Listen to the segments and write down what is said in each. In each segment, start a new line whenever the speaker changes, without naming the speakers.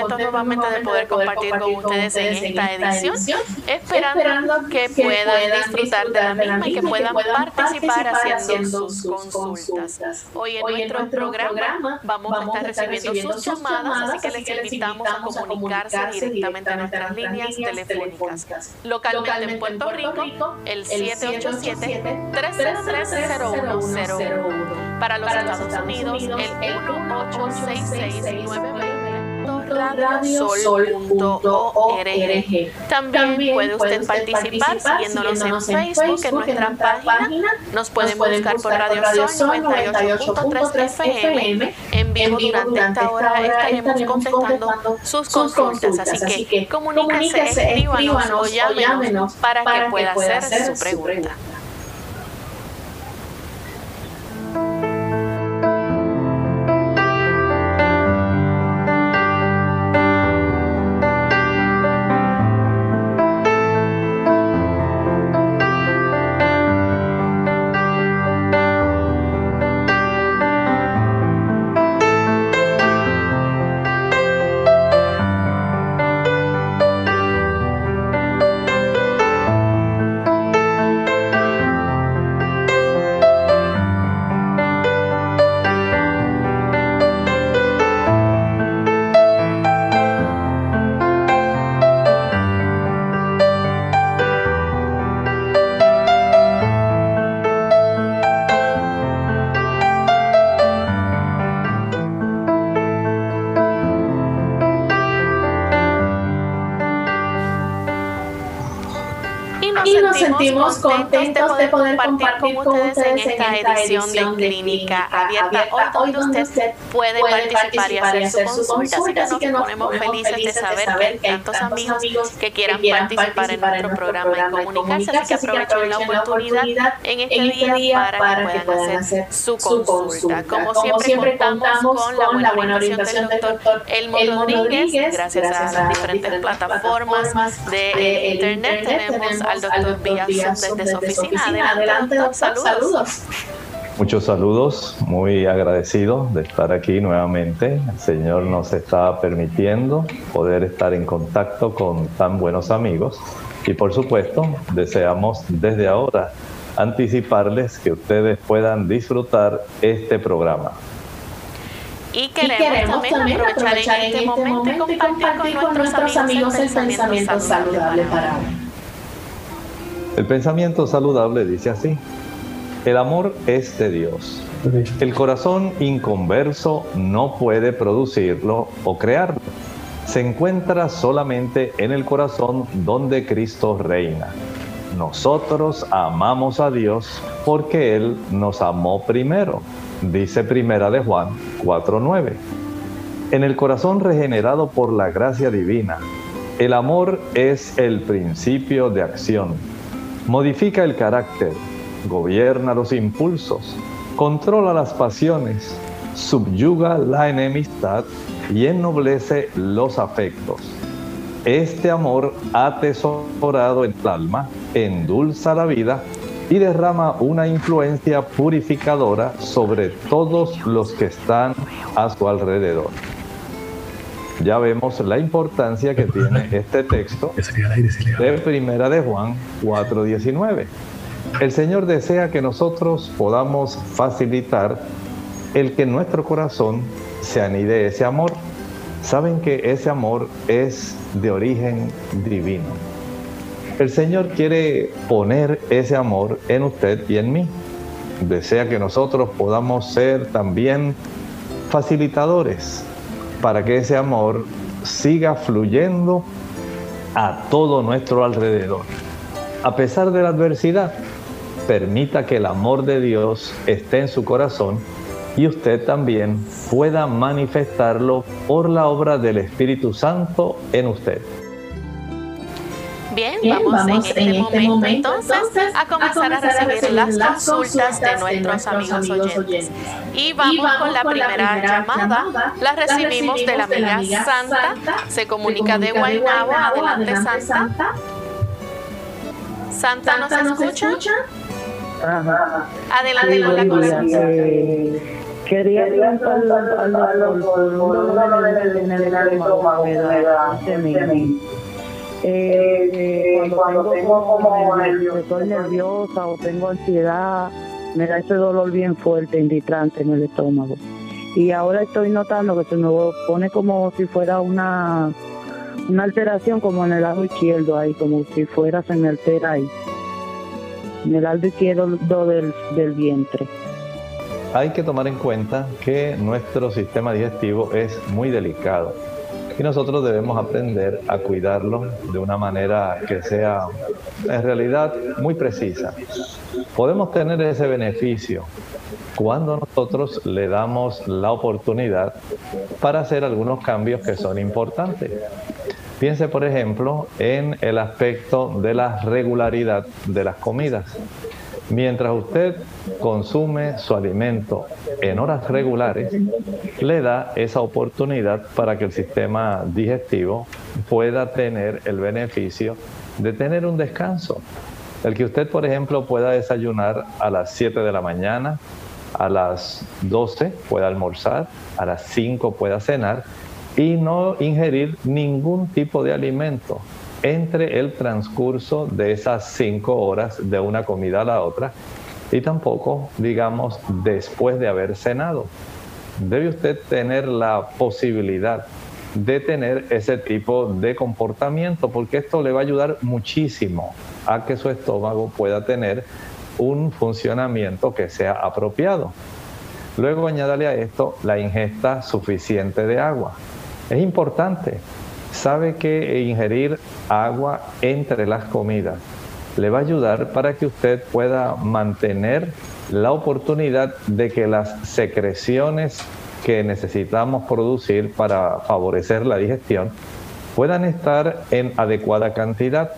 Nuevamente de poder compartir con ustedes en esta edición, esperando que puedan disfrutar de la misma y que puedan participar haciendo sus consultas. Hoy en nuestro programa vamos a estar recibiendo sus llamadas, así que les invitamos a comunicarse directamente a nuestras líneas telefónicas. Localmente en Puerto Rico, el 787-303-0101. Para los Estados Unidos, el 1866 También puede usted participar siguiéndonos en Facebook, en nuestra página. Nos pueden buscar por Radio Sol 98.3 FM. En vivo durante esta hora estaremos contestando sus consultas. Así que comuníquese, escríbanos o llámenos para que pueda hacer su pregunta.
Contentos de poder compartir con ustedes en esta edición de Clínica Abierta, hoy donde usted puede participar y hacer su consulta, así que nos ponemos felices de saber que hay tantos amigos que quieran participar en nuestro programa y comunicarse, así que aprovechen la oportunidad en este, este día para que puedan hacer su consulta. Como siempre contamos con la buena orientación del doctor Elmo Rodríguez, gracias a las diferentes plataformas de internet tenemos al doctor desde su oficina. Adelante, saludos.
Muchos saludos, muy agradecido de estar aquí nuevamente. El Señor nos está permitiendo poder estar en contacto con tan buenos amigos y por supuesto deseamos desde ahora anticiparles que ustedes puedan disfrutar este programa.
Y queremos, también, aprovechar, en este, este momento y compartir, con, nuestros amigos el pensamiento saludable para hoy.
El pensamiento saludable dice así, el amor es de Dios. El corazón inconverso no puede producirlo o crearlo. Se encuentra solamente en el corazón donde Cristo reina. Nosotros amamos a Dios porque Él nos amó primero, dice Primera de Juan 4.9. En el corazón regenerado por la gracia divina, el amor es el principio de acción modifica el carácter, gobierna los impulsos, controla las pasiones, subyuga la enemistad y ennoblece los afectos. Este amor atesorado en el alma endulza la vida y derrama una influencia purificadora sobre todos los que están a su alrededor. Ya vemos la importancia que tiene este texto de Primera de Juan 4:19. El Señor desea que nosotros podamos facilitar el que en nuestro corazón se anide ese amor. Saben que ese amor es de origen divino. El Señor quiere poner ese amor en usted y en mí. Desea que nosotros podamos ser también facilitadores para que ese amor siga fluyendo a todo nuestro alrededor. A pesar de la adversidad, permita que el amor de Dios esté en su corazón y usted también pueda manifestarlo por la obra del Espíritu Santo en usted.
Bien, vamos, en, este, este momento, entonces a comenzar a recibir, las, consultas de nuestros, amigos oyentes. Y vamos, con la primera, llamada. La recibimos de la amiga Santa. Se comunica de Guaynabo. Adelante, Santa. Santa, ¿nos escucha? Adelante con la consulta.
Quería preguntarle al doctor en el estómago, eh, cuando, tengo como estoy nerviosa o tengo ansiedad, me da ese dolor bien fuerte, inditrante en el estómago. Y ahora estoy notando que se me pone como si fuera una, una alteración como en el lado izquierdo ahí, como si fuera se me altera ahí, en el lado izquierdo del, del vientre.
Hay que tomar en cuenta que nuestro sistema digestivo es muy delicado y nosotros debemos aprender a cuidarlo de una manera que sea en realidad muy precisa. Podemos tener ese beneficio cuando nosotros le damos la oportunidad para hacer algunos cambios que son importantes. Piense, por ejemplo, en el aspecto de la regularidad de las comidas. Mientras usted consume su alimento en horas regulares, le da esa oportunidad para que el sistema digestivo pueda tener el beneficio de tener un descanso. El que usted, por ejemplo, pueda desayunar a las 7 de la mañana, a las 12 pueda almorzar, a las 5 pueda cenar y no ingerir ningún tipo de alimento entre el transcurso de esas cinco horas de una comida a la otra y tampoco, digamos, después de haber cenado. Debe usted tener la posibilidad de tener ese tipo de comportamiento porque esto le va a ayudar muchísimo a que su estómago pueda tener un funcionamiento que sea apropiado. Luego añádale a esto la ingesta suficiente de agua. Es importante sabe que ingerir agua entre las comidas le va a ayudar para que usted pueda mantener la oportunidad de que las secreciones que necesitamos producir para favorecer la digestión puedan estar en adecuada cantidad.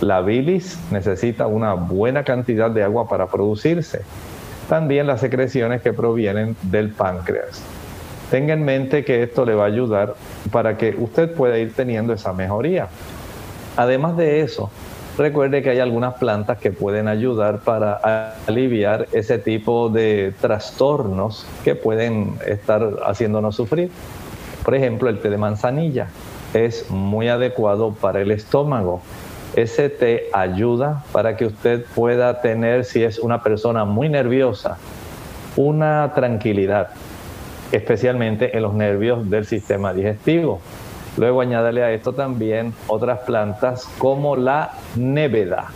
La bilis necesita una buena cantidad de agua para producirse. También las secreciones que provienen del páncreas. Tenga en mente que esto le va a ayudar para que usted pueda ir teniendo esa mejoría. Además de eso, recuerde que hay algunas plantas que pueden ayudar para aliviar ese tipo de trastornos que pueden estar haciéndonos sufrir. Por ejemplo, el té de manzanilla es muy adecuado para el estómago. Ese té ayuda para que usted pueda tener, si es una persona muy nerviosa, una tranquilidad especialmente en los nervios del sistema digestivo. Luego añádale a esto también otras plantas como la néveda.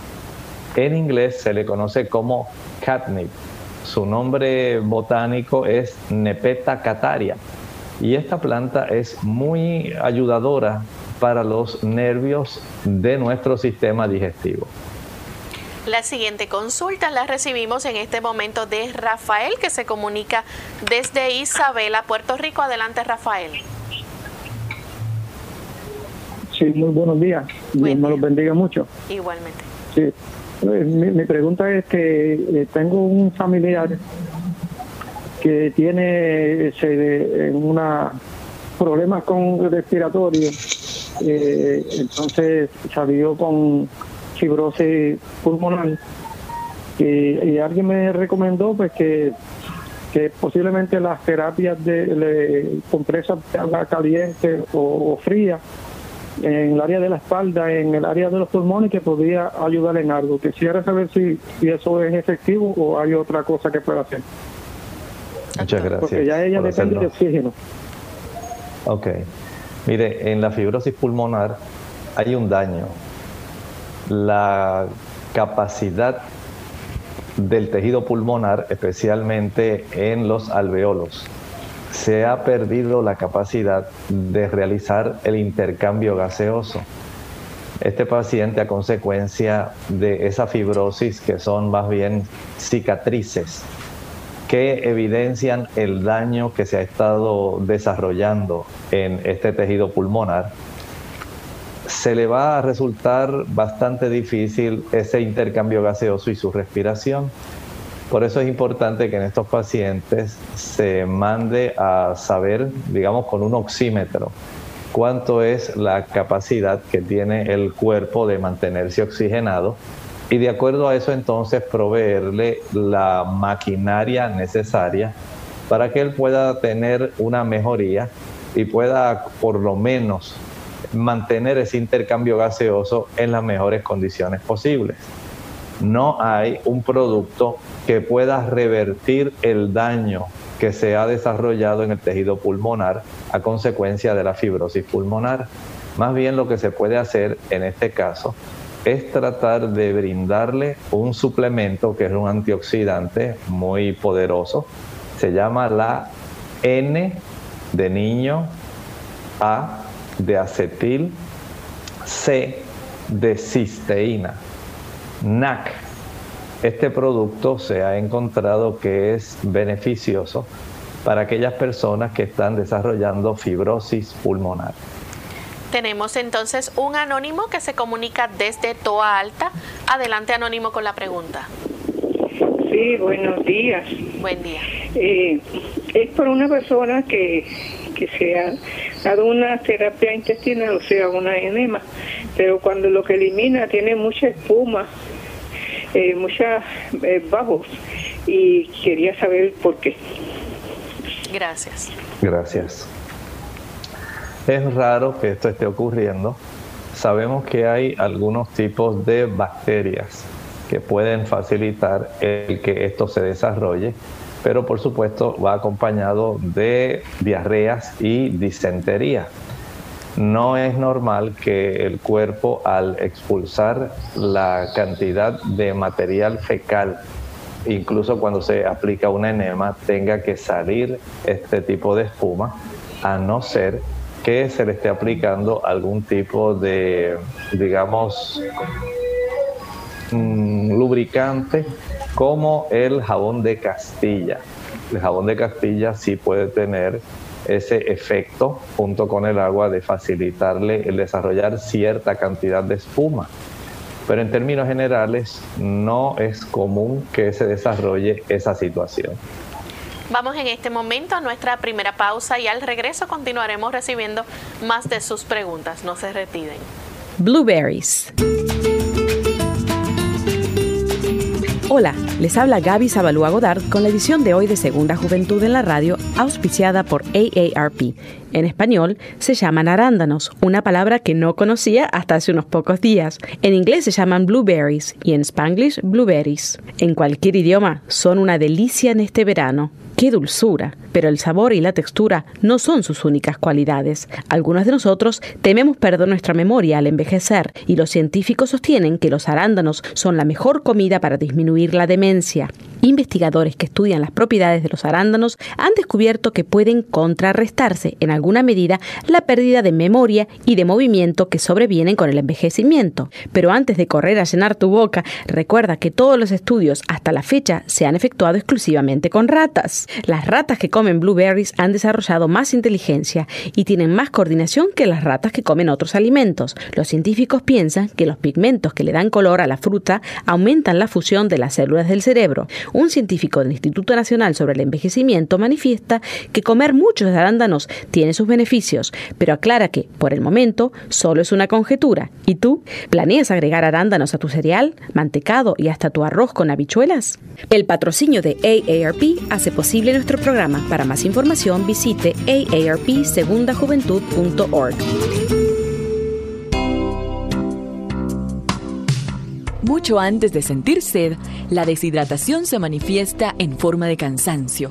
En inglés se le conoce como catnip. Su nombre botánico es Nepeta cataria. Y esta planta es muy ayudadora para los nervios de nuestro sistema digestivo.
La siguiente consulta la recibimos en este momento de Rafael, que se comunica desde Isabela, Puerto Rico. Adelante, Rafael.
Sí, muy buenos días. Dios me los bendiga mucho.
Igualmente.
Sí. Pues, mi, pregunta es que eh, tengo un familiar que tiene ese, una problemas con respiratorio. Eh, entonces salió con
fibrosis pulmonar. Y, alguien me recomendó pues que, que posiblemente las terapias de, compresas de agua caliente o, fría en el área de la espalda, en el área de los pulmones, que podría ayudar en algo. Quisiera saber si, si eso es efectivo o hay otra cosa que pueda hacer.
Muchas gracias.
Porque ya ella depende de oxígeno.
Ok. Mire, en la fibrosis pulmonar hay un daño. La capacidad del tejido pulmonar, especialmente en los alveolos, se ha perdido la capacidad de realizar el intercambio gaseoso. Este paciente a consecuencia de esa fibrosis, que son más bien cicatrices, que evidencian el daño que se ha estado desarrollando en este tejido pulmonar, se le va a resultar bastante difícil ese intercambio gaseoso y su respiración. Por eso es importante que en estos pacientes se mande a saber, digamos, con un oxímetro, cuánto es la capacidad que tiene el cuerpo de mantenerse oxigenado y de acuerdo a eso entonces proveerle la maquinaria necesaria para que él pueda tener una mejoría y pueda por lo menos mantener ese intercambio gaseoso en las mejores condiciones posibles. No hay un producto que pueda revertir el daño que se ha desarrollado en el tejido pulmonar a consecuencia de la fibrosis pulmonar. Más bien lo que se puede hacer en este caso es tratar de brindarle un suplemento que es un antioxidante muy poderoso. Se llama la N de niño, A de acetil, C de cisteína, NAC. Este producto se ha encontrado que es beneficioso para aquellas personas que están desarrollando fibrosis pulmonar.
Tenemos entonces un anónimo que se comunica desde Toa Alta. Adelante, anónimo, con la pregunta.
Sí, buenos días.
Buen día.
Eh, es por una persona que, que se ha dado una terapia intestinal, o sea, una enema, pero cuando lo que elimina tiene mucha espuma, eh, muchas eh, bajos, y quería saber por qué.
Gracias.
Gracias. Es raro que esto esté ocurriendo. Sabemos que hay algunos tipos de bacterias que pueden facilitar el que esto se desarrolle, pero por supuesto va acompañado de diarreas y disentería. No es normal que el cuerpo al expulsar la cantidad de material fecal, incluso cuando se aplica un enema, tenga que salir este tipo de espuma, a no ser que se le esté aplicando algún tipo de, digamos, mm, lubricante como el jabón de Castilla. El jabón de Castilla sí puede tener ese efecto junto con el agua de facilitarle el desarrollar cierta cantidad de espuma. Pero en términos generales no es común que se desarrolle esa situación.
Vamos en este momento a nuestra primera pausa y al regreso continuaremos recibiendo más de sus preguntas. No se retiren.
Blueberries. Hola, les habla Gaby Zabalúa Godard con la edición de hoy de Segunda Juventud en la Radio, auspiciada por AARP. En español se llaman arándanos, una palabra que no conocía hasta hace unos pocos días. En inglés se llaman blueberries y en spanglish blueberries. En cualquier idioma son una delicia en este verano. ¡Qué dulzura! Pero el sabor y la textura no son sus únicas cualidades. Algunos de nosotros tememos perder nuestra memoria al envejecer y los científicos sostienen que los arándanos son la mejor comida para disminuir la demencia. Investigadores que estudian las propiedades de los arándanos han descubierto que pueden contrarrestarse en alguna medida la pérdida de memoria y de movimiento que sobrevienen con el envejecimiento. Pero antes de correr a llenar tu boca, recuerda que todos los estudios hasta la fecha se han efectuado exclusivamente con ratas. Las ratas que comen blueberries han desarrollado más inteligencia y tienen más coordinación que las ratas que comen otros alimentos. Los científicos piensan que los pigmentos que le dan color a la fruta aumentan la fusión de las células del cerebro. un científico del Instituto Nacional sobre el Envejecimiento manifiesta que comer muchos arándanos tiene sus beneficios, pero aclara que, por el momento, solo es una conjetura. ¿Y tú? ¿Planeas agregar arándanos a tu cereal, mantecado y hasta tu arroz con habichuelas? El patrocinio de AARP hace posible nuestro programa. Para más información visite aarpsegundajuventud.org.
Mucho antes de sentir sed, la deshidratación se manifiesta en forma de cansancio.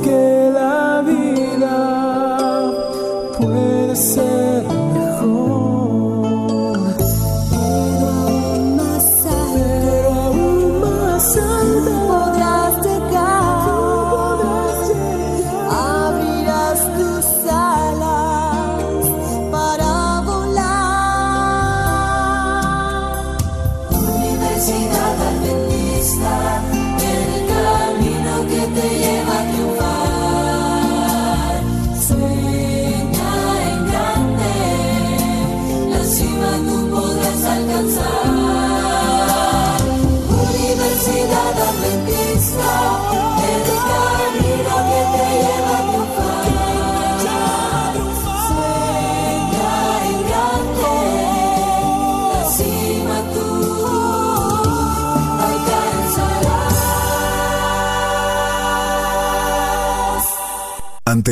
Que la vida puede ser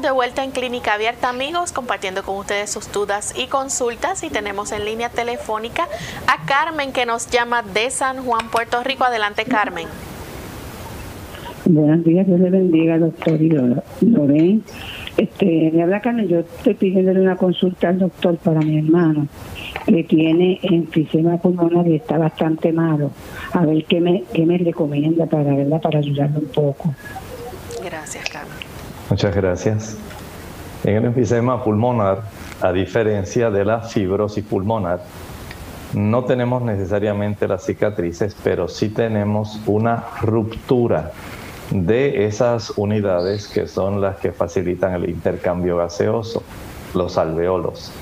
De vuelta en Clínica Abierta, amigos, compartiendo con ustedes sus dudas y consultas. Y tenemos en línea telefónica a Carmen, que nos llama de San Juan, Puerto Rico. Adelante, Carmen.
Buenos días, Dios le bendiga, doctor Lorén. Este, me habla Carmen, yo estoy pidiéndole una consulta al doctor para mi hermano, que tiene enfisema pulmonar y está bastante malo. A ver qué me, qué me recomienda para, ¿verdad? para ayudarlo un poco.
Gracias, Carmen.
Muchas gracias. En el enfisema pulmonar, a diferencia de la fibrosis pulmonar, no tenemos necesariamente las cicatrices, pero sí tenemos una ruptura de esas unidades que son las que facilitan el intercambio gaseoso, los alveolos.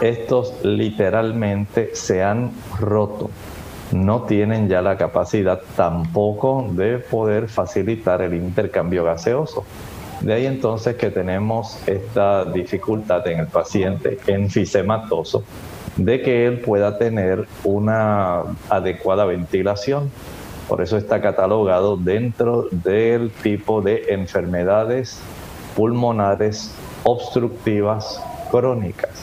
Estos literalmente se han roto. No tienen ya la capacidad tampoco de poder facilitar el intercambio gaseoso. De ahí entonces que tenemos esta dificultad en el paciente enfisematoso de que él pueda tener una adecuada ventilación. Por eso está catalogado dentro del tipo de enfermedades pulmonares obstructivas crónicas.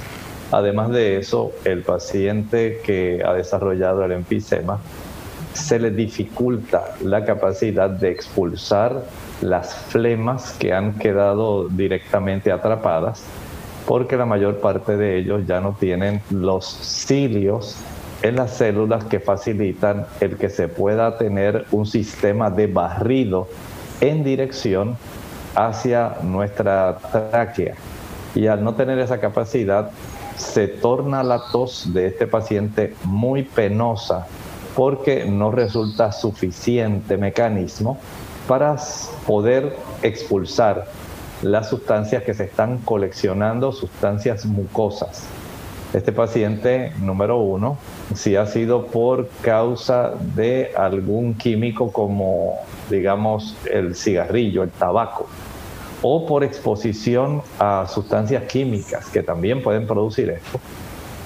Además de eso, el paciente que ha desarrollado el enfisema se le dificulta la capacidad de expulsar las flemas que han quedado directamente atrapadas, porque la mayor parte de ellos ya no tienen los cilios en las células que facilitan el que se pueda tener un sistema de barrido en dirección hacia nuestra tráquea. Y al no tener esa capacidad, se torna la tos de este paciente muy penosa porque no resulta suficiente mecanismo para poder expulsar las sustancias que se están coleccionando, sustancias mucosas. Este paciente número uno, si ha sido por causa de algún químico como, digamos, el cigarrillo, el tabaco, o por exposición a sustancias químicas que también pueden producir esto,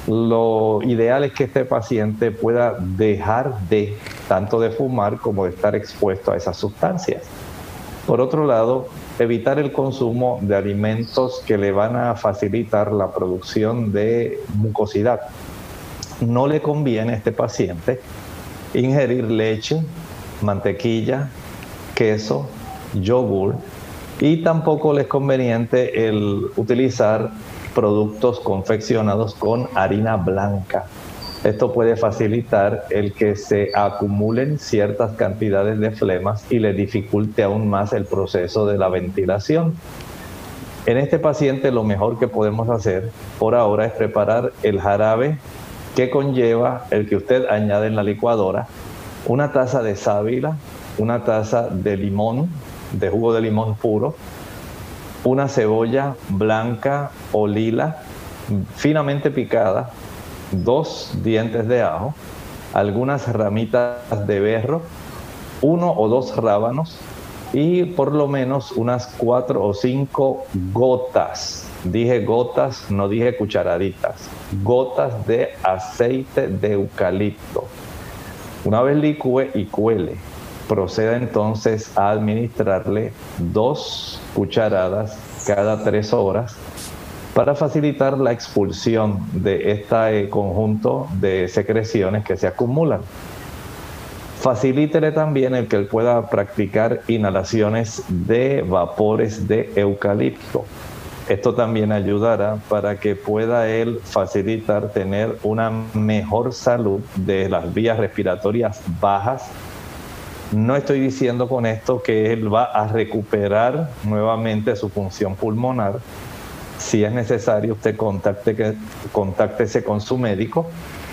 lo ideal es que este paciente pueda dejar de tanto de fumar como de estar expuesto a esas sustancias. Por otro lado, evitar el consumo de alimentos que le van a facilitar la producción de mucosidad. No le conviene a este paciente ingerir leche, mantequilla, queso, yogur y tampoco le es conveniente el utilizar productos confeccionados con harina blanca. Esto puede facilitar el que se acumulen ciertas cantidades de flemas y le dificulte aún más el proceso de la ventilación. En este paciente lo mejor que podemos hacer por ahora es preparar el jarabe que conlleva el que usted añade en la licuadora, una taza de sábila, una taza de limón, de jugo de limón puro, una cebolla blanca o lila finamente picada, dos dientes de ajo, algunas ramitas de berro, uno o dos rábanos y por lo menos unas cuatro o cinco gotas. Dije gotas, no dije cucharaditas. Gotas de aceite de eucalipto. Una vez licúe y cuele, proceda entonces a administrarle dos cucharadas cada tres horas para facilitar la expulsión de este conjunto de secreciones que se acumulan. Facilítele también el que él pueda practicar inhalaciones de vapores de eucalipto. Esto también ayudará para que pueda él facilitar tener una mejor salud de las vías respiratorias bajas. No estoy diciendo con esto que él va a recuperar nuevamente su función pulmonar, si es necesario, usted contacte, que, contáctese con su médico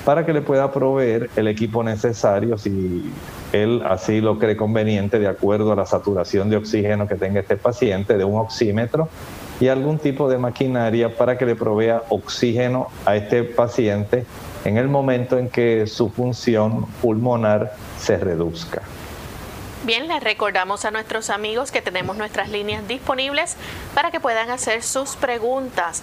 para que le pueda proveer el equipo necesario si él así lo cree conveniente de acuerdo a la saturación de oxígeno que tenga este paciente, de un oxímetro y algún tipo de maquinaria para que le provea oxígeno a este paciente en el momento en que su función pulmonar se reduzca.
Bien, les recordamos a nuestros amigos que tenemos nuestras líneas disponibles para que puedan hacer sus preguntas.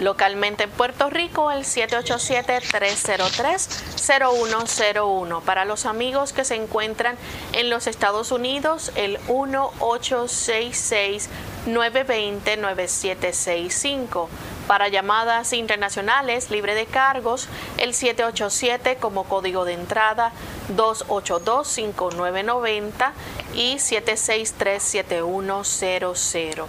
Localmente en Puerto Rico, el 787-303-0101. Para los amigos que se encuentran en los Estados Unidos, el 1866 920-9765. Para llamadas internacionales libre de cargos, el 787 como código de entrada 282-5990 y 763-7100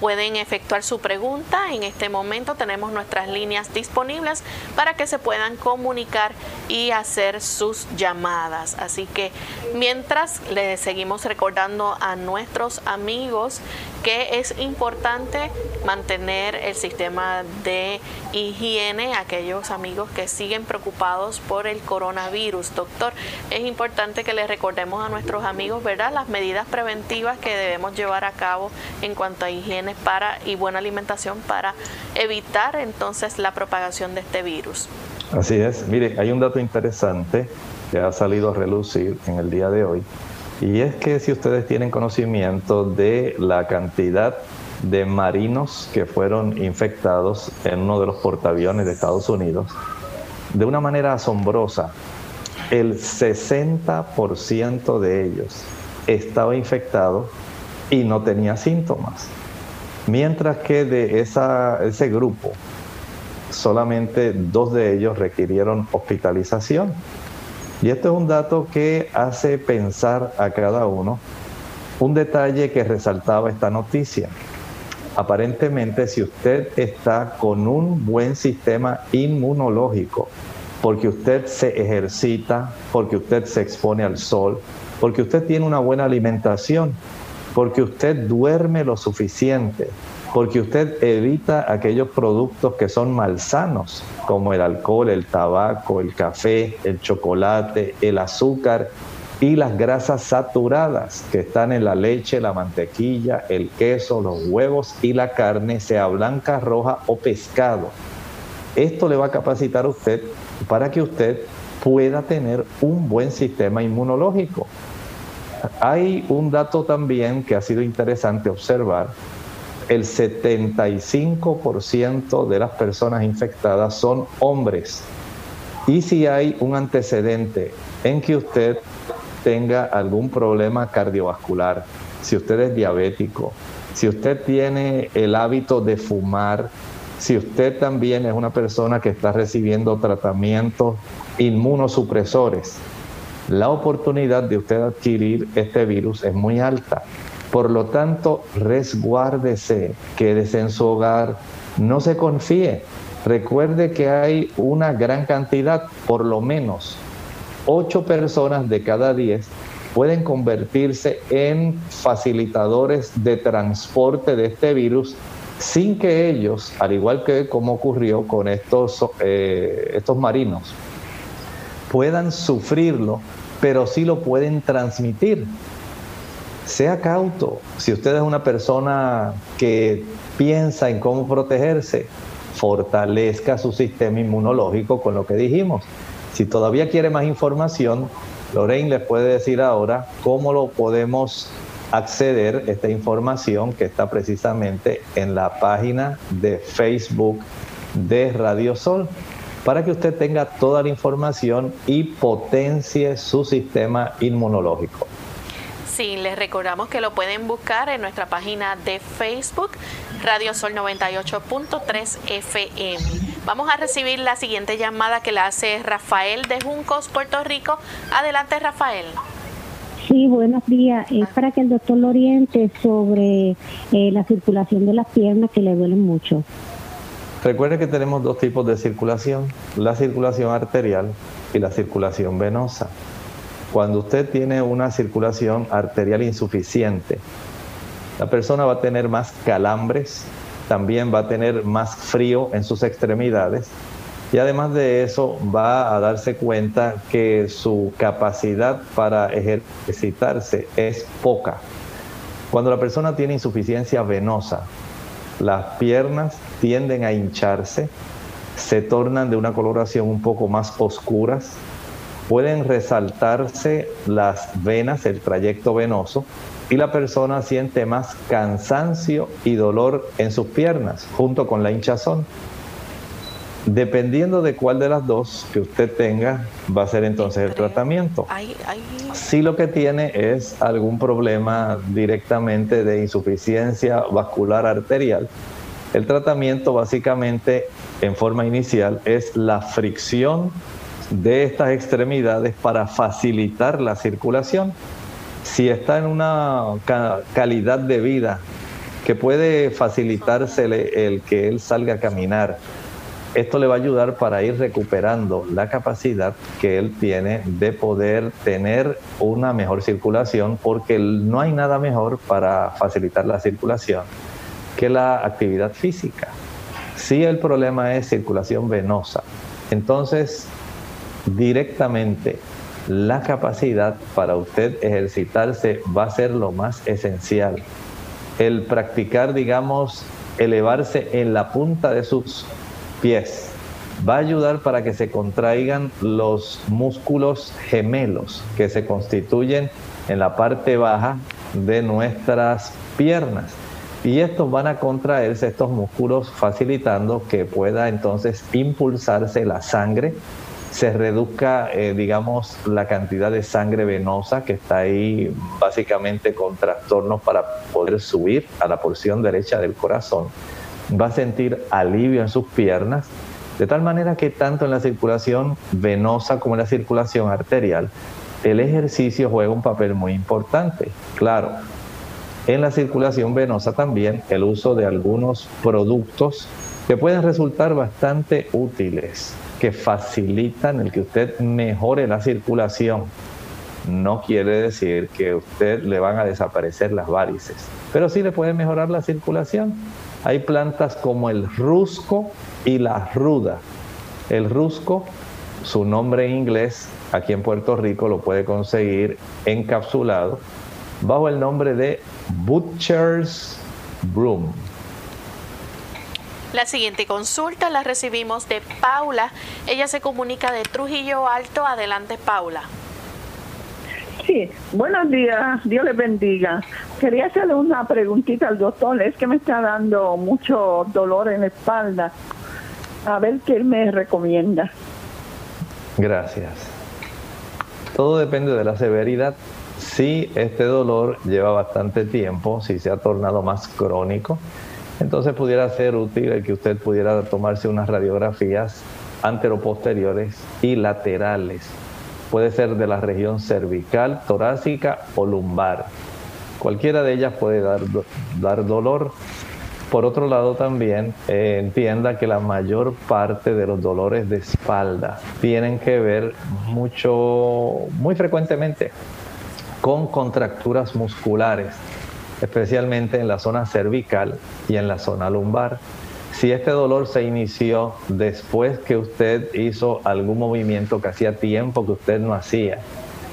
pueden efectuar su pregunta. En este momento tenemos nuestras líneas disponibles para que se puedan comunicar y hacer sus llamadas. Así que mientras les seguimos recordando a nuestros amigos que es importante mantener el sistema de higiene, aquellos amigos que siguen preocupados por el coronavirus. Doctor, es importante que les recordemos a nuestros amigos, ¿verdad?, las medidas preventivas que debemos llevar a cabo en cuanto a higiene para y buena alimentación para evitar entonces la propagación de este virus.
Así es. Mire, hay un dato interesante que ha salido a relucir en el día de hoy y es que si ustedes tienen conocimiento de la cantidad de marinos que fueron infectados en uno de los portaaviones de Estados Unidos, de una manera asombrosa, el 60% de ellos estaba infectado y no tenía síntomas. Mientras que de ese grupo, solamente dos de ellos requirieron hospitalización. Y esto es un dato que hace pensar a cada uno un detalle que resaltaba esta noticia. Aparentemente, si usted está con un buen sistema inmunológico, porque usted se ejercita, porque usted se expone al sol, porque usted tiene una buena alimentación, porque usted duerme lo suficiente, porque usted evita aquellos productos que son malsanos, como el alcohol, el tabaco, el café, el chocolate, el azúcar y las grasas saturadas que están en la leche, la mantequilla, el queso, los huevos y la carne, sea blanca, roja o pescado. Esto le va a capacitar a usted para que usted pueda tener un buen sistema inmunológico. Hay un dato también que ha sido interesante observar el 75% de las personas infectadas son hombres. Y si hay un antecedente en que usted tenga algún problema cardiovascular, si usted es diabético, si usted tiene el hábito de fumar, si usted también es una persona que está recibiendo tratamientos inmunosupresores, la oportunidad de usted adquirir este virus es muy alta. Por lo tanto, resguárdese, quédese en su hogar, no se confíe. Recuerde que hay una gran cantidad, por lo menos ocho personas de cada diez pueden convertirse en facilitadores de transporte de este virus sin que ellos, al igual que como ocurrió con estos, eh, estos marinos, puedan sufrirlo, pero sí lo pueden transmitir. Sea cauto. Si usted es una persona que piensa en cómo protegerse, fortalezca su sistema inmunológico con lo que dijimos. Si todavía quiere más información, Lorraine les puede decir ahora cómo lo podemos acceder esta información que está precisamente en la página de Facebook de Radio Sol para que usted tenga toda la información y potencie su sistema inmunológico.
Sí, les recordamos que lo pueden buscar en nuestra página de Facebook, Radio Sol 98.3 FM. Vamos a recibir la siguiente llamada que la hace Rafael de Juncos, Puerto Rico. Adelante, Rafael.
Sí, buenos días. Es para que el doctor lo oriente sobre eh, la circulación de las piernas que le duelen mucho.
Recuerde que tenemos dos tipos de circulación, la circulación arterial y la circulación venosa. Cuando usted tiene una circulación arterial insuficiente, la persona va a tener más calambres, también va a tener más frío en sus extremidades y además de eso va a darse cuenta que su capacidad para ejercitarse es poca. Cuando la persona tiene insuficiencia venosa, las piernas tienden a hincharse, se tornan de una coloración un poco más oscuras, pueden resaltarse las venas, el trayecto venoso, y la persona siente más cansancio y dolor en sus piernas, junto con la hinchazón. Dependiendo de cuál de las dos que usted tenga, va a ser entonces el tratamiento. Si lo que tiene es algún problema directamente de insuficiencia vascular arterial, el tratamiento básicamente en forma inicial es la fricción de estas extremidades para facilitar la circulación. Si está en una calidad de vida que puede facilitarse el que él salga a caminar, esto le va a ayudar para ir recuperando la capacidad que él tiene de poder tener una mejor circulación, porque no hay nada mejor para facilitar la circulación que la actividad física. Si el problema es circulación venosa, entonces directamente la capacidad para usted ejercitarse va a ser lo más esencial. El practicar, digamos, elevarse en la punta de sus pies. Va a ayudar para que se contraigan los músculos gemelos que se constituyen en la parte baja de nuestras piernas. Y estos van a contraerse, estos músculos, facilitando que pueda entonces impulsarse la sangre, se reduzca, eh, digamos, la cantidad de sangre venosa que está ahí básicamente con trastornos para poder subir a la porción derecha del corazón va a sentir alivio en sus piernas, de tal manera que tanto en la circulación venosa como en la circulación arterial, el ejercicio juega un papel muy importante. Claro, en la circulación venosa también el uso de algunos productos que pueden resultar bastante útiles, que facilitan el que usted mejore la circulación. No quiere decir que a usted le van a desaparecer las varices, pero sí le puede mejorar la circulación. Hay plantas como el rusco y la ruda. El rusco, su nombre en inglés, aquí en Puerto Rico lo puede conseguir encapsulado bajo el nombre de Butcher's Broom.
La siguiente consulta la recibimos de Paula. Ella se comunica de Trujillo Alto. Adelante, Paula.
Sí, buenos días, Dios les bendiga. Quería hacerle una preguntita al doctor, es que me está dando mucho dolor en la espalda. A ver qué él me recomienda.
Gracias. Todo depende de la severidad. Si este dolor lleva bastante tiempo, si se ha tornado más crónico, entonces pudiera ser útil el que usted pudiera tomarse unas radiografías anteroposteriores y laterales. Puede ser de la región cervical, torácica o lumbar. Cualquiera de ellas puede dar, dar dolor. Por otro lado, también eh, entienda que la mayor parte de los dolores de espalda tienen que ver mucho, muy frecuentemente con contracturas musculares, especialmente en la zona cervical y en la zona lumbar. Si este dolor se inició después que usted hizo algún movimiento que hacía tiempo que usted no hacía,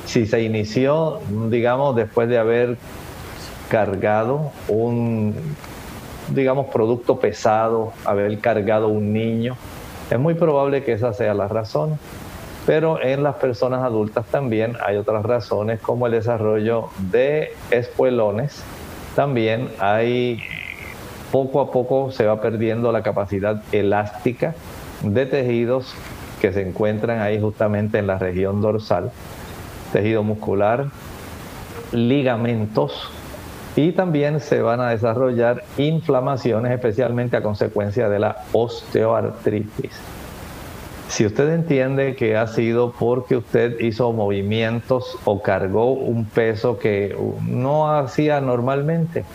si se inició, digamos, después de haber cargado un, digamos, producto pesado, haber cargado un niño, es muy probable que esa sea la razón. Pero en las personas adultas también hay otras razones como el desarrollo de espuelones. También hay poco a poco se va perdiendo la capacidad elástica de tejidos que se encuentran ahí justamente en la región dorsal, tejido muscular, ligamentos y también se van a desarrollar inflamaciones especialmente a consecuencia de la osteoartritis. Si usted entiende que ha sido porque usted hizo movimientos o cargó un peso que no hacía normalmente,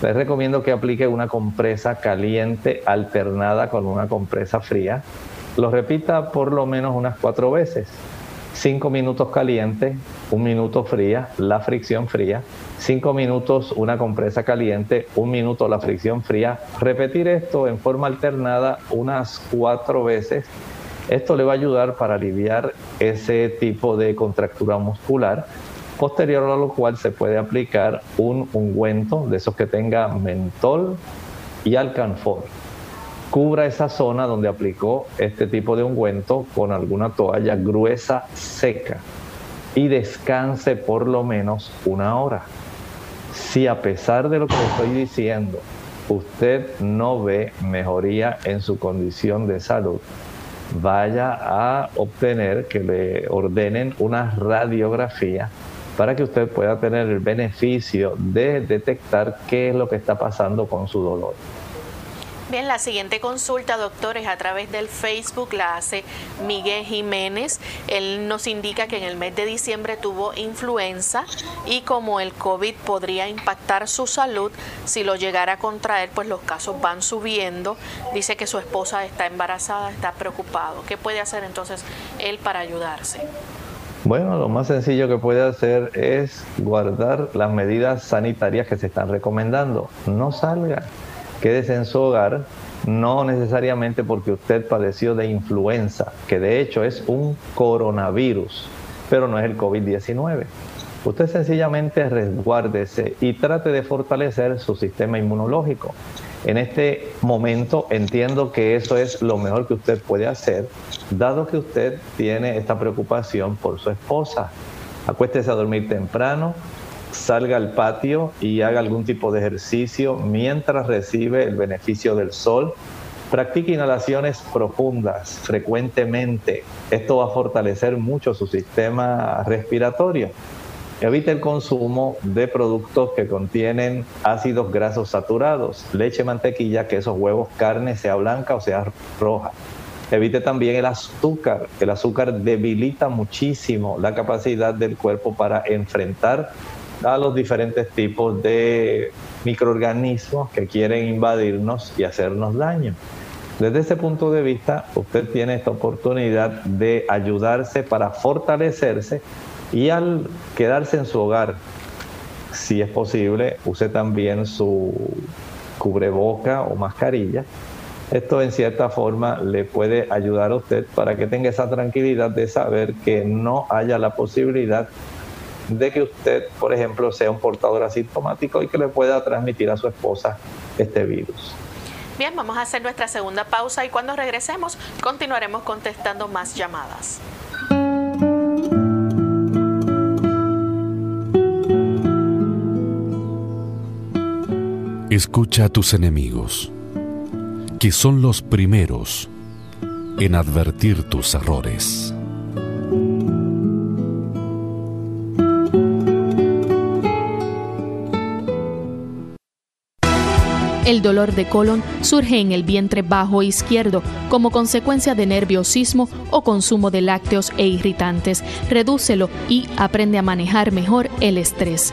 les recomiendo que aplique una compresa caliente alternada con una compresa fría. Lo repita por lo menos unas cuatro veces. Cinco minutos caliente, un minuto fría, la fricción fría. Cinco minutos una compresa caliente, un minuto la fricción fría. Repetir esto en forma alternada unas cuatro veces. Esto le va a ayudar para aliviar ese tipo de contractura muscular posterior a lo cual se puede aplicar un ungüento de esos que tenga mentol y alcanfor. Cubra esa zona donde aplicó este tipo de ungüento con alguna toalla gruesa seca y descanse por lo menos una hora. Si a pesar de lo que le estoy diciendo, usted no ve mejoría en su condición de salud, vaya a obtener que le ordenen una radiografía para que usted pueda tener el beneficio de detectar qué es lo que está pasando con su dolor.
Bien, la siguiente consulta, doctores, a través del Facebook la hace Miguel Jiménez. Él nos indica que en el mes de diciembre tuvo influenza y como el COVID podría impactar su salud, si lo llegara a contraer, pues los casos van subiendo. Dice que su esposa está embarazada, está preocupado. ¿Qué puede hacer entonces él para ayudarse?
Bueno, lo más sencillo que puede hacer es guardar las medidas sanitarias que se están recomendando. No salga, quédese en su hogar, no necesariamente porque usted padeció de influenza, que de hecho es un coronavirus, pero no es el COVID-19. Usted sencillamente resguárdese y trate de fortalecer su sistema inmunológico. En este momento entiendo que eso es lo mejor que usted puede hacer, dado que usted tiene esta preocupación por su esposa. Acuéstese a dormir temprano, salga al patio y haga algún tipo de ejercicio mientras recibe el beneficio del sol. Practique inhalaciones profundas frecuentemente. Esto va a fortalecer mucho su sistema respiratorio. Evite el consumo de productos que contienen ácidos grasos saturados, leche, mantequilla, quesos, huevos, carne, sea blanca o sea roja. Evite también el azúcar. El azúcar debilita muchísimo la capacidad del cuerpo para enfrentar a los diferentes tipos de microorganismos que quieren invadirnos y hacernos daño. Desde ese punto de vista, usted tiene esta oportunidad de ayudarse para fortalecerse y al quedarse en su hogar, si es posible, use también su cubreboca o mascarilla. Esto en cierta forma le puede ayudar a usted para que tenga esa tranquilidad de saber que no haya la posibilidad de que usted, por ejemplo, sea un portador asintomático y que le pueda transmitir a su esposa este virus.
Bien, vamos a hacer nuestra segunda pausa y cuando regresemos continuaremos contestando más llamadas.
Escucha a tus enemigos, que son los primeros en advertir tus errores.
El dolor de colon surge en el vientre bajo izquierdo como consecuencia de nerviosismo o consumo de lácteos e irritantes. Redúcelo y aprende a manejar mejor el estrés.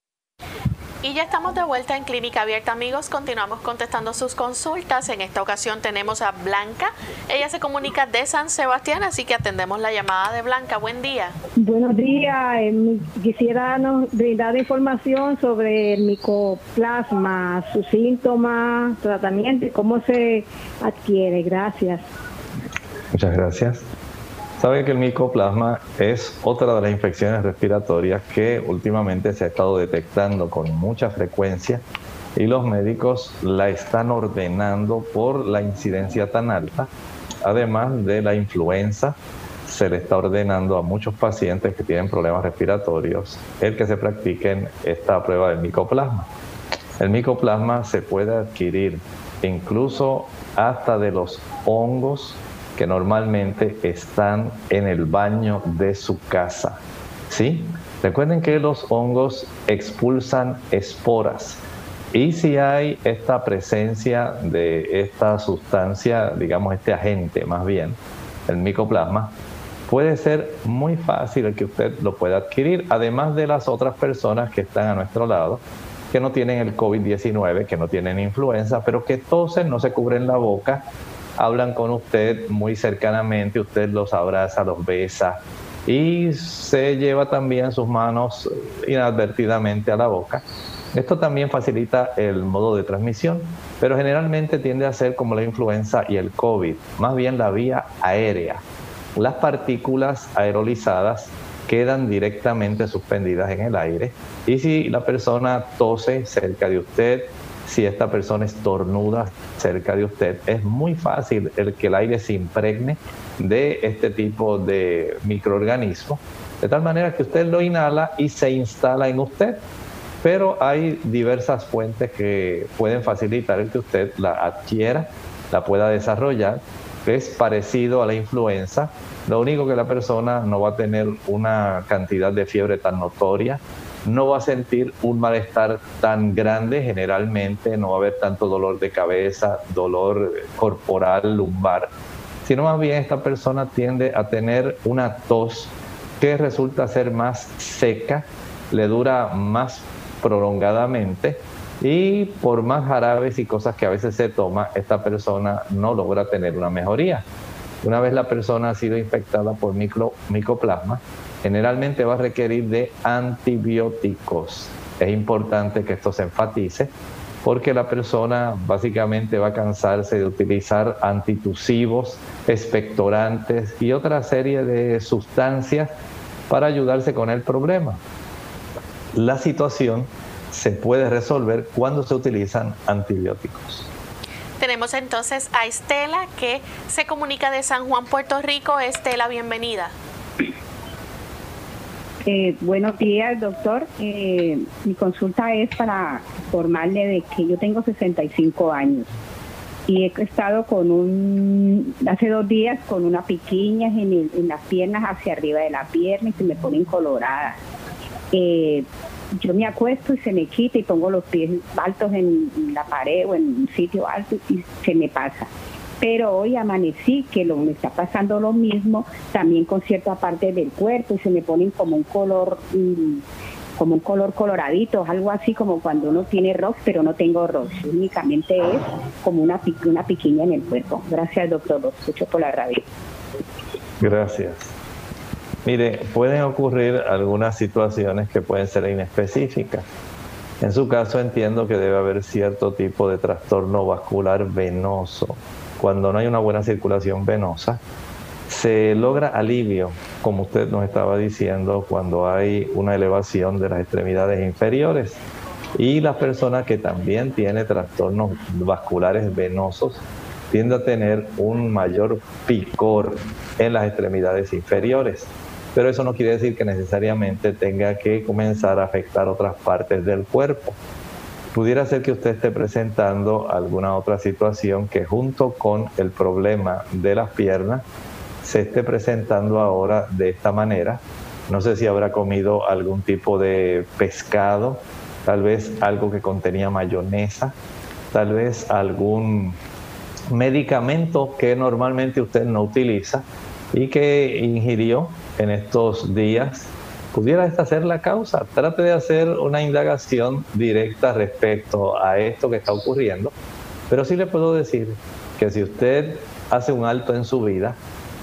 Estamos de vuelta en Clínica Abierta, amigos. Continuamos contestando sus consultas. En esta ocasión tenemos a Blanca. Ella se comunica de San Sebastián, así que atendemos la llamada de Blanca. Buen día.
Buenos días. Eh, quisiera nos brindar información sobre el micoplasma, sus síntomas, tratamiento y cómo se adquiere. Gracias.
Muchas gracias. Saben que el micoplasma es otra de las infecciones respiratorias que últimamente se ha estado detectando con mucha frecuencia y los médicos la están ordenando por la incidencia tan alta. Además de la influenza, se le está ordenando a muchos pacientes que tienen problemas respiratorios el que se practiquen esta prueba del micoplasma. El micoplasma se puede adquirir incluso hasta de los hongos que normalmente están en el baño de su casa. ¿Sí? Recuerden que los hongos expulsan esporas. Y si hay esta presencia de esta sustancia, digamos este agente más bien, el micoplasma, puede ser muy fácil que usted lo pueda adquirir, además de las otras personas que están a nuestro lado, que no tienen el COVID-19, que no tienen influenza, pero que tosen, no se cubren la boca hablan con usted muy cercanamente, usted los abraza, los besa y se lleva también sus manos inadvertidamente a la boca. Esto también facilita el modo de transmisión, pero generalmente tiende a ser como la influenza y el COVID, más bien la vía aérea. Las partículas aerolizadas quedan directamente suspendidas en el aire y si la persona tose cerca de usted, si esta persona estornuda cerca de usted, es muy fácil el que el aire se impregne de este tipo de microorganismo, de tal manera que usted lo inhala y se instala en usted. Pero hay diversas fuentes que pueden facilitar el que usted la adquiera, la pueda desarrollar, es parecido a la influenza. Lo único que la persona no va a tener una cantidad de fiebre tan notoria, no va a sentir un malestar tan grande generalmente, no va a haber tanto dolor de cabeza, dolor corporal, lumbar, sino más bien esta persona tiende a tener una tos que resulta ser más seca, le dura más prolongadamente y por más jarabes y cosas que a veces se toma, esta persona no logra tener una mejoría. Una vez la persona ha sido infectada por micro, micoplasma, generalmente va a requerir de antibióticos. Es importante que esto se enfatice porque la persona básicamente va a cansarse de utilizar antitusivos, expectorantes y otra serie de sustancias para ayudarse con el problema. La situación se puede resolver cuando se utilizan antibióticos.
Tenemos entonces a Estela que se comunica de San Juan, Puerto Rico. Estela, bienvenida.
Eh, buenos días, doctor. Eh, mi consulta es para informarle de que yo tengo 65 años y he estado con un, hace dos días con una piquiña en, en las piernas hacia arriba de la pierna y se me ponen coloradas. Eh, yo me acuesto y se me quita y pongo los pies altos en la pared o en un sitio alto y se me pasa pero hoy amanecí que lo, me está pasando lo mismo también con cierta parte del cuerpo y se me ponen como un color mm, como un color coloradito, algo así como cuando uno tiene rox pero no tengo rox, únicamente es como una, una piquiña en el cuerpo. Gracias doctor, lo escucho por la radio.
Gracias. Mire, pueden ocurrir algunas situaciones que pueden ser inespecíficas. En su caso entiendo que debe haber cierto tipo de trastorno vascular venoso cuando no hay una buena circulación venosa, se logra alivio, como usted nos estaba diciendo, cuando hay una elevación de las extremidades inferiores. Y las personas que también tienen trastornos vasculares venosos tienden a tener un mayor picor en las extremidades inferiores. Pero eso no quiere decir que necesariamente tenga que comenzar a afectar otras partes del cuerpo pudiera ser que usted esté presentando alguna otra situación que junto con el problema de las piernas se esté presentando ahora de esta manera. No sé si habrá comido algún tipo de pescado, tal vez algo que contenía mayonesa, tal vez algún medicamento que normalmente usted no utiliza y que ingirió en estos días ¿Pudiera esta ser la causa? Trate de hacer una indagación directa respecto a esto que está ocurriendo, pero sí le puedo decir que si usted hace un alto en su vida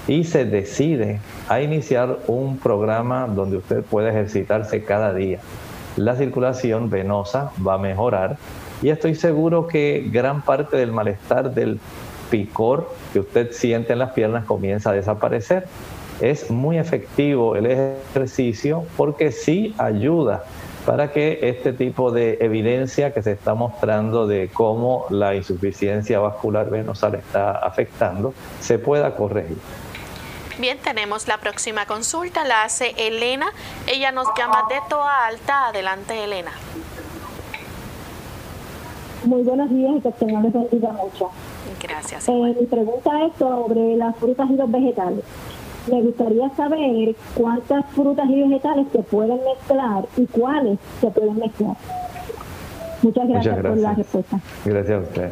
y se decide a iniciar un programa donde usted puede ejercitarse cada día, la circulación venosa va a mejorar y estoy seguro que gran parte del malestar del picor que usted siente en las piernas comienza a desaparecer es muy efectivo el ejercicio porque sí ayuda para que este tipo de evidencia que se está mostrando de cómo la insuficiencia vascular venosa le está afectando se pueda corregir.
Bien, tenemos la próxima consulta, la hace Elena. Ella nos llama de Toa Alta. Adelante, Elena.
Muy buenos días y que el Señor les bendiga mucho.
Gracias.
Eh, mi pregunta es sobre las frutas y los vegetales me gustaría saber cuántas frutas y vegetales se pueden mezclar y cuáles se pueden mezclar. Muchas gracias, por la respuesta.
Gracias a usted.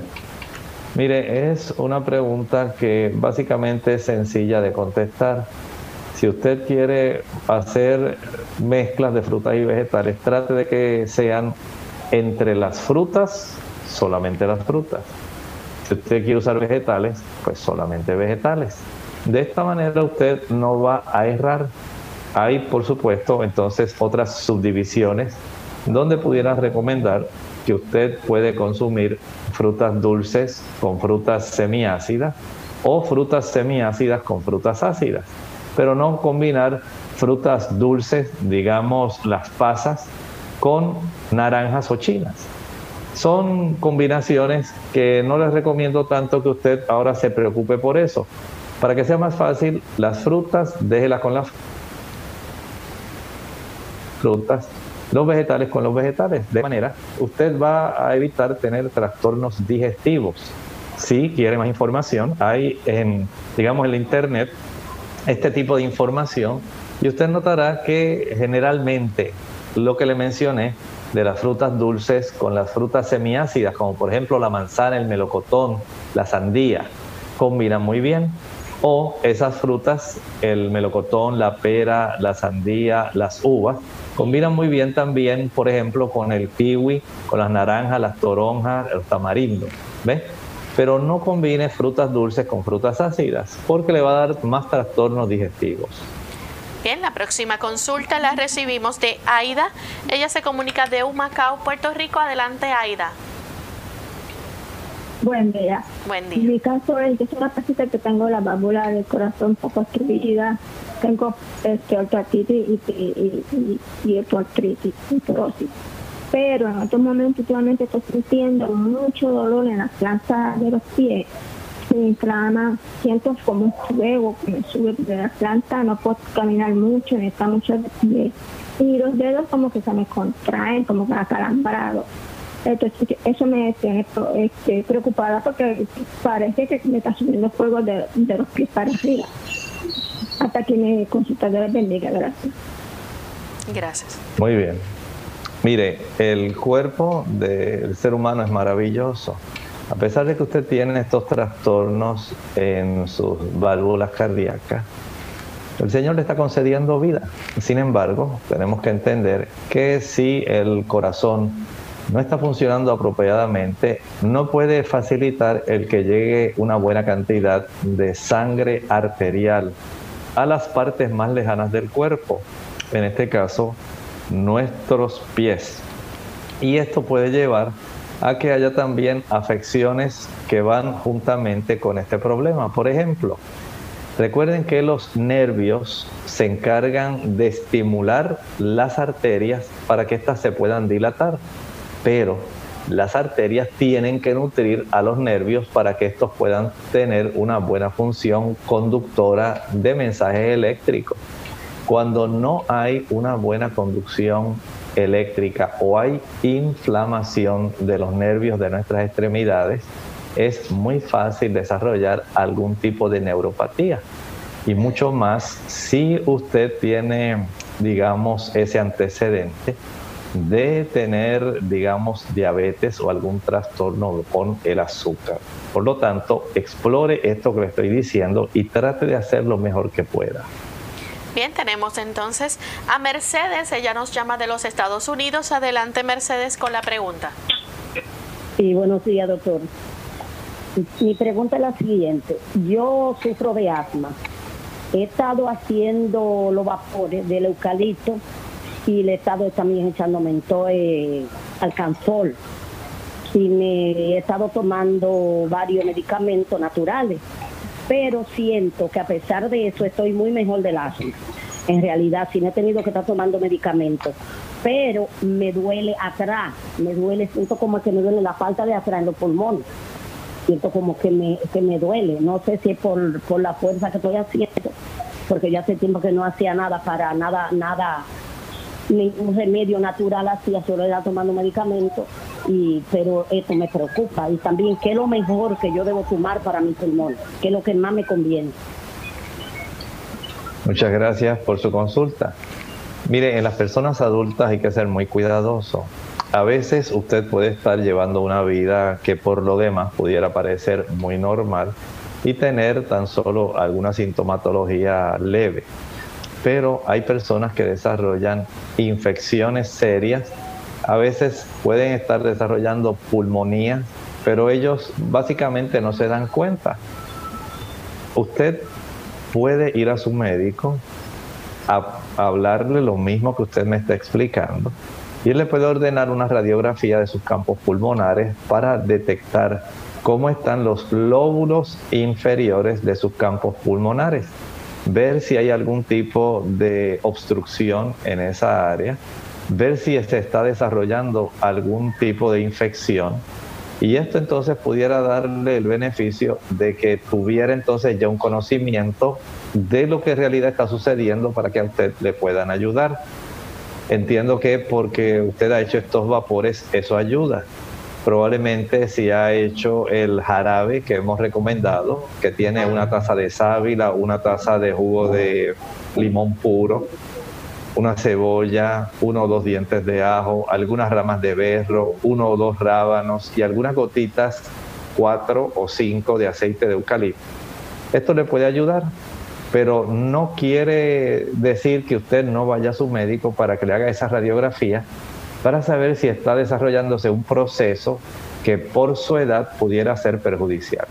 Mire, es una pregunta que básicamente es sencilla de contestar. Si usted quiere hacer mezclas de frutas y vegetales, trate de que sean entre las frutas, solamente las frutas. Si usted quiere usar vegetales, pues solamente vegetales. De esta manera usted no va a errar. Hay, por supuesto, entonces otras subdivisiones donde pudieran recomendar que usted puede consumir frutas dulces con frutas semiácidas o frutas semiácidas con frutas ácidas, pero no combinar frutas dulces, digamos las pasas, con naranjas o chinas. Son combinaciones que no les recomiendo tanto que usted ahora se preocupe por eso, para que sea más fácil, las frutas, déjelas con las frutas, los vegetales con los vegetales. De manera, usted va a evitar tener trastornos digestivos. Si quiere más información, hay en, digamos, en la internet este tipo de información y usted notará que generalmente lo que le mencioné de las frutas dulces con las frutas semiácidas, como por ejemplo la manzana, el melocotón, la sandía, combinan muy bien o esas frutas, el melocotón, la pera, la sandía, las uvas, combinan muy bien también, por ejemplo, con el kiwi, con las naranjas, las toronjas, los tamarindos, ¿ves? Pero no combine frutas dulces con frutas ácidas, porque le va a dar más trastornos digestivos.
Bien, la próxima consulta la recibimos de Aida. Ella se comunica de Humacao, Puerto Rico. Adelante, Aida.
Buen día.
Buen día.
Mi caso es, yo soy una persona que tengo la válvula del corazón poco escribida, tengo este, y, y, y, y artritis, pero en otros momentos últimamente estoy sintiendo mucho dolor en las plantas de los pies. Se inflama, siento como un fuego que me sube de la planta, no puedo caminar mucho, me está mucho de pie. Y los dedos como que se me contraen, como que acalambrados. Entonces, eso me tiene este, preocupada porque parece que me está subiendo fuego de, de los pies para arriba. Hasta que me consulta de la bendiga, gracias.
Gracias.
Muy bien. Mire, el cuerpo del ser humano es maravilloso. A pesar de que usted tiene estos trastornos en sus válvulas cardíacas, el Señor le está concediendo vida. Sin embargo, tenemos que entender que si el corazón no está funcionando apropiadamente, no puede facilitar el que llegue una buena cantidad de sangre arterial a las partes más lejanas del cuerpo, en este caso nuestros pies. Y esto puede llevar a que haya también afecciones que van juntamente con este problema. Por ejemplo, recuerden que los nervios se encargan de estimular las arterias para que éstas se puedan dilatar, pero las arterias tienen que nutrir a los nervios para que estos puedan tener una buena función conductora de mensajes eléctricos. Cuando no hay una buena conducción eléctrica o hay inflamación de los nervios de nuestras extremidades, es muy fácil desarrollar algún tipo de neuropatía. Y mucho más si usted tiene, digamos, ese antecedente de tener, digamos, diabetes o algún trastorno con el azúcar. Por lo tanto, explore esto que le estoy diciendo y trate de hacer lo mejor que pueda.
Bien, tenemos entonces a Mercedes, ella nos llama de los Estados Unidos. Adelante Mercedes con la pregunta.
Sí, buenos días doctor. Mi pregunta es la siguiente. Yo sufro de asma. He estado haciendo los vapores del eucalipto y le he estado también echando mentol, eh, alcanzol. Y me he estado tomando varios medicamentos naturales pero siento que a pesar de eso estoy muy mejor del asma. En realidad, sí no he tenido que estar tomando medicamentos, pero me duele atrás, me duele, siento como que me duele la falta de atrás en los pulmones. Siento como que me, que me duele, no sé si es por, por la fuerza que estoy haciendo, porque ya hace tiempo que no hacía nada para nada, nada ningún remedio natural hacía, solo era tomando medicamentos, y, pero esto me preocupa. Y también, ¿qué es lo mejor que yo debo tomar para mi pulmón? ¿Qué es lo que más me conviene?
Muchas gracias por su consulta. Mire, en las personas adultas hay que ser muy cuidadoso. A veces usted puede estar llevando una vida que por lo demás pudiera parecer muy normal y tener tan solo alguna sintomatología leve pero hay personas que desarrollan infecciones serias, a veces pueden estar desarrollando pulmonía, pero ellos básicamente no se dan cuenta. Usted puede ir a su médico a, hablarle lo mismo que usted me está explicando y él le puede ordenar una radiografía de sus campos pulmonares para detectar cómo están los lóbulos inferiores de sus campos pulmonares ver si hay algún tipo de obstrucción en esa área, ver si se está desarrollando algún tipo de infección. Y esto entonces pudiera darle el beneficio de que tuviera entonces ya un conocimiento de lo que en realidad está sucediendo para que a usted le puedan ayudar. Entiendo que porque usted ha hecho estos vapores, eso ayuda probablemente si ha hecho el jarabe que hemos recomendado, que tiene una taza de sábila, una taza de jugo de limón puro, una cebolla, uno o dos dientes de ajo, algunas ramas de berro, uno o dos rábanos y algunas gotitas, cuatro o cinco de aceite de eucalipto. Esto le puede ayudar, pero no quiere decir que usted no vaya a su médico para que le haga esa radiografía para saber si está desarrollándose un proceso que por su edad pudiera ser perjudicial.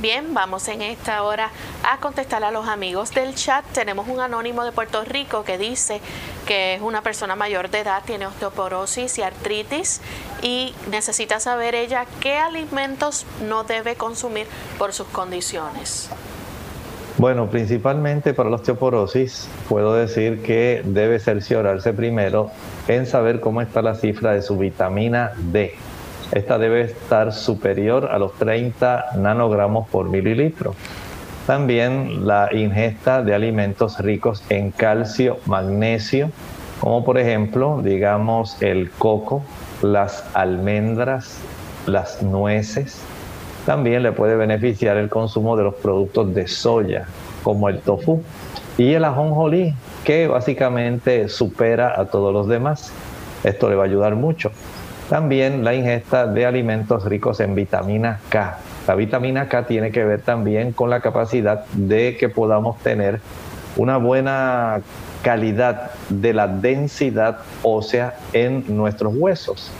Bien, vamos en esta hora a contestar a los amigos del chat. Tenemos un anónimo de Puerto Rico que dice que es una persona mayor de edad, tiene osteoporosis y artritis y necesita saber ella qué alimentos no debe consumir por sus condiciones.
Bueno, principalmente para la osteoporosis, puedo decir que debe cerciorarse primero en saber cómo está la cifra de su vitamina D. Esta debe estar superior a los 30 nanogramos por mililitro. También la ingesta de alimentos ricos en calcio, magnesio, como por ejemplo, digamos, el coco, las almendras, las nueces, también le puede beneficiar el consumo de los productos de soya, como el tofu y el ajonjolí, que básicamente supera a todos los demás. Esto le va a ayudar mucho. También la ingesta de alimentos ricos en vitamina K. La vitamina K tiene que ver también con la capacidad de que podamos tener una buena calidad de la densidad ósea en nuestros huesos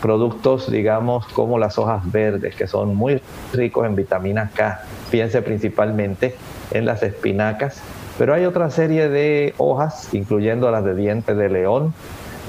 productos, digamos, como las hojas verdes, que son muy ricos en vitamina K. Piense principalmente en las espinacas, pero hay otra serie de hojas, incluyendo las de dientes de león,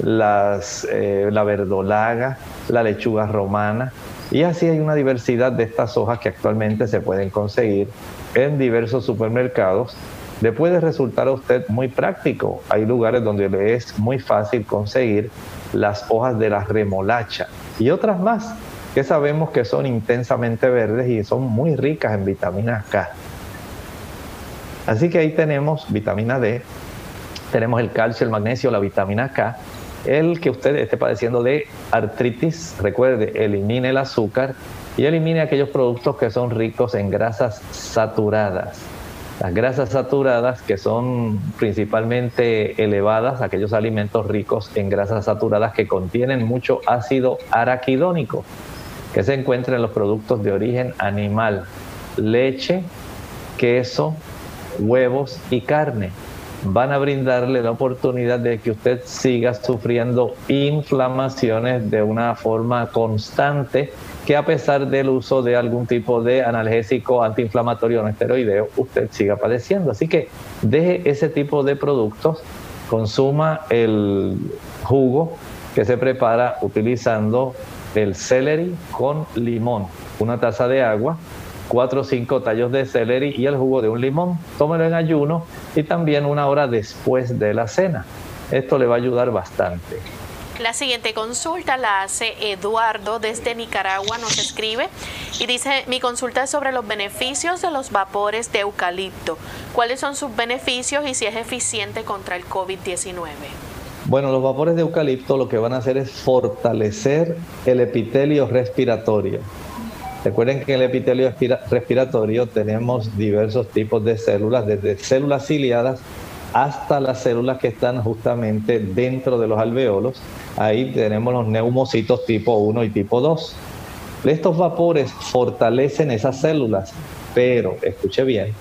las, eh, la verdolaga, la lechuga romana, y así hay una diversidad de estas hojas que actualmente se pueden conseguir en diversos supermercados. Le puede resultar a usted muy práctico. Hay lugares donde le es muy fácil conseguir las hojas de la remolacha y otras más que sabemos que son intensamente verdes y son muy ricas en vitamina K. Así que ahí tenemos vitamina D, tenemos el calcio, el magnesio, la vitamina K. El que usted esté padeciendo de artritis, recuerde, elimine el azúcar y elimine aquellos productos que son ricos en grasas saturadas las grasas saturadas, que son principalmente elevadas, aquellos alimentos ricos en grasas saturadas que contienen mucho ácido araquidónico, que se encuentra en los productos de origen animal, leche, queso, huevos y carne. Van a brindarle la oportunidad de que usted siga sufriendo inflamaciones de una forma constante que a pesar del uso de algún tipo de analgésico antiinflamatorio no esteroideo, usted siga padeciendo. Así que deje ese tipo de productos, consuma el jugo que se prepara utilizando el celery con limón, una taza de agua, cuatro o cinco tallos de celery y el jugo de un limón. Tómelo en ayuno y también una hora después de la cena. Esto le va a ayudar bastante.
La siguiente consulta la hace Eduardo desde Nicaragua, nos escribe y dice, mi consulta es sobre los beneficios de los vapores de eucalipto. ¿Cuáles son sus beneficios y si es eficiente contra el COVID-19?
Bueno, los vapores de eucalipto lo que van a hacer es fortalecer el epitelio respiratorio. Recuerden que en el epitelio respiratorio tenemos diversos tipos de células, desde células ciliadas hasta las células que están justamente dentro de los alveolos. Ahí tenemos los neumocitos tipo 1 y tipo 2. Estos vapores fortalecen esas células, pero, escuche bien,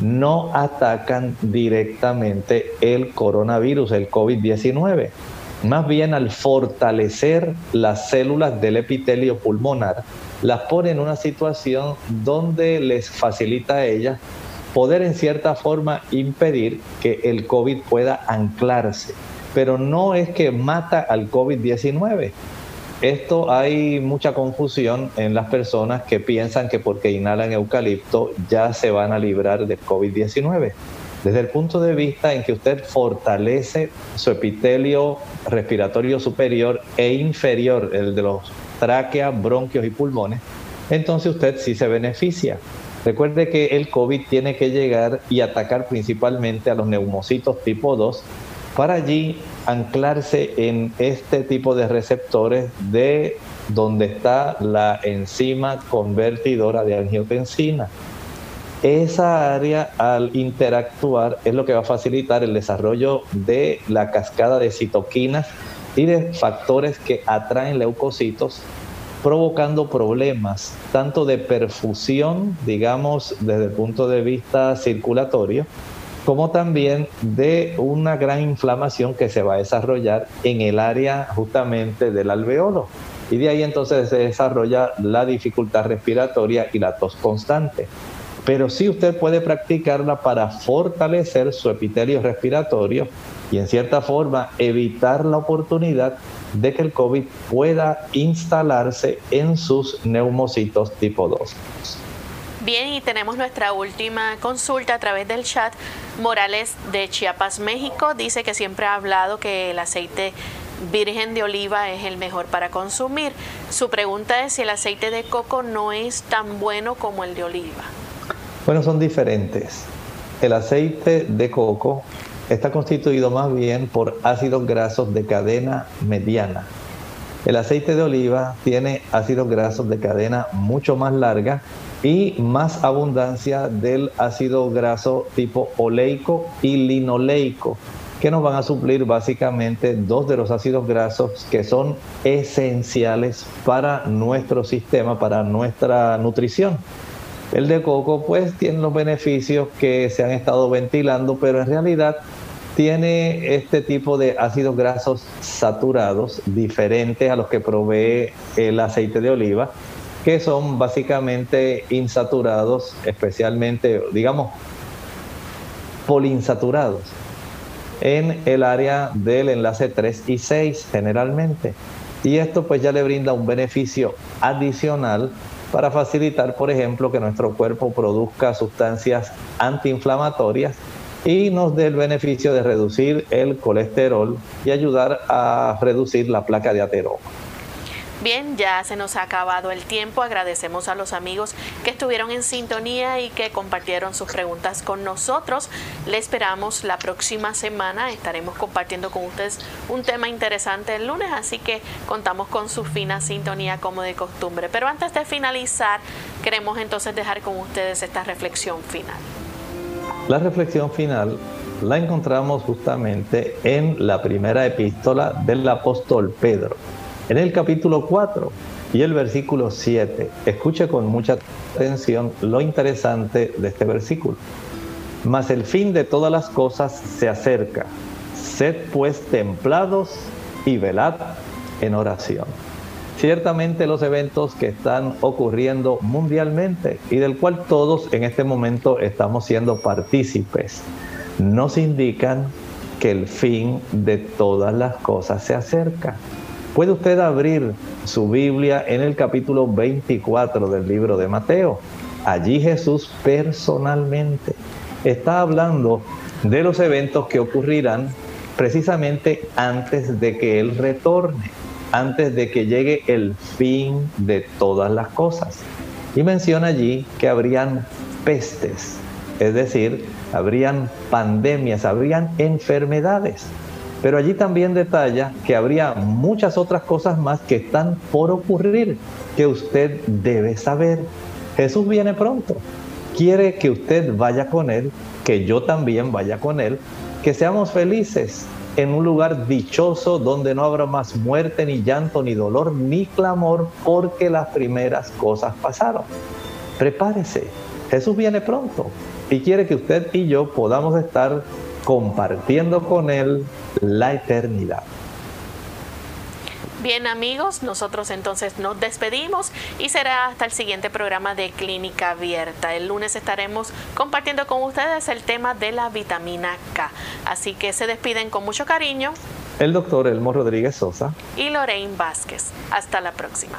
no atacan directamente el coronavirus, el COVID-19. Más bien al fortalecer las células del epitelio pulmonar, las pone en una situación donde les facilita a ellas poder en cierta forma impedir que el COVID pueda anclarse. Pero no es que mata al COVID-19. Esto hay mucha confusión en las personas que piensan que porque inhalan eucalipto ya se van a librar del COVID-19. Desde el punto de vista en que usted fortalece su epitelio respiratorio superior e inferior, el de los tráqueas, bronquios y pulmones, entonces usted sí se beneficia. Recuerde que el COVID tiene que llegar y atacar principalmente a los neumocitos tipo 2 para allí anclarse en este tipo de receptores de donde está la enzima convertidora de angiotensina. Esa área al interactuar es lo que va a facilitar el desarrollo de la cascada de citoquinas y de factores que atraen leucocitos provocando problemas tanto de perfusión, digamos, desde el punto de vista circulatorio, como también de una gran inflamación que se va a desarrollar en el área justamente del alveolo. Y de ahí entonces se desarrolla la dificultad respiratoria y la tos constante. Pero sí usted puede practicarla para fortalecer su epitelio respiratorio y en cierta forma evitar la oportunidad de que el COVID pueda instalarse en sus neumocitos tipo 2.
Bien, y tenemos nuestra última consulta a través del chat. Morales de Chiapas, México, dice que siempre ha hablado que el aceite virgen de oliva es el mejor para consumir. Su pregunta es si el aceite de coco no es tan bueno como el de oliva.
Bueno, son diferentes. El aceite de coco está constituido más bien por ácidos grasos de cadena mediana. El aceite de oliva tiene ácidos grasos de cadena mucho más larga y más abundancia del ácido graso tipo oleico y linoleico, que nos van a suplir básicamente dos de los ácidos grasos que son esenciales para nuestro sistema, para nuestra nutrición. El de coco pues tiene los beneficios que se han estado ventilando, pero en realidad tiene este tipo de ácidos grasos saturados diferentes a los que provee el aceite de oliva, que son básicamente insaturados, especialmente, digamos, poliinsaturados en el área del enlace 3 y 6 generalmente. Y esto pues ya le brinda un beneficio adicional para facilitar, por ejemplo, que nuestro cuerpo produzca sustancias antiinflamatorias y nos dé el beneficio de reducir el colesterol y ayudar a reducir la placa de ateroma.
Bien, ya se nos ha acabado el tiempo. Agradecemos a los amigos que estuvieron en sintonía y que compartieron sus preguntas con nosotros. Le esperamos la próxima semana. Estaremos compartiendo con ustedes un tema interesante el lunes, así que contamos con su fina sintonía como de costumbre. Pero antes de finalizar, queremos entonces dejar con ustedes esta reflexión final.
La reflexión final la encontramos justamente en la primera epístola del apóstol Pedro en el capítulo 4 y el versículo 7. Escuche con mucha atención lo interesante de este versículo. Mas el fin de todas las cosas se acerca. Sed pues templados y velad en oración. Ciertamente los eventos que están ocurriendo mundialmente y del cual todos en este momento estamos siendo partícipes, nos indican que el fin de todas las cosas se acerca. Puede usted abrir su Biblia en el capítulo 24 del libro de Mateo. Allí Jesús personalmente está hablando de los eventos que ocurrirán precisamente antes de que Él retorne, antes de que llegue el fin de todas las cosas. Y menciona allí que habrían pestes, es decir, habrían pandemias, habrían enfermedades. Pero allí también detalla que habría muchas otras cosas más que están por ocurrir que usted debe saber. Jesús viene pronto. Quiere que usted vaya con Él, que yo también vaya con Él, que seamos felices en un lugar dichoso donde no habrá más muerte, ni llanto, ni dolor, ni clamor, porque las primeras cosas pasaron. Prepárese. Jesús viene pronto y quiere que usted y yo podamos estar compartiendo con Él la eternidad.
Bien amigos, nosotros entonces nos despedimos y será hasta el siguiente programa de Clínica Abierta. El lunes estaremos compartiendo con ustedes el tema de la vitamina K. Así que se despiden con mucho cariño.
El doctor Elmo Rodríguez Sosa.
Y Lorraine Vázquez. Hasta la próxima.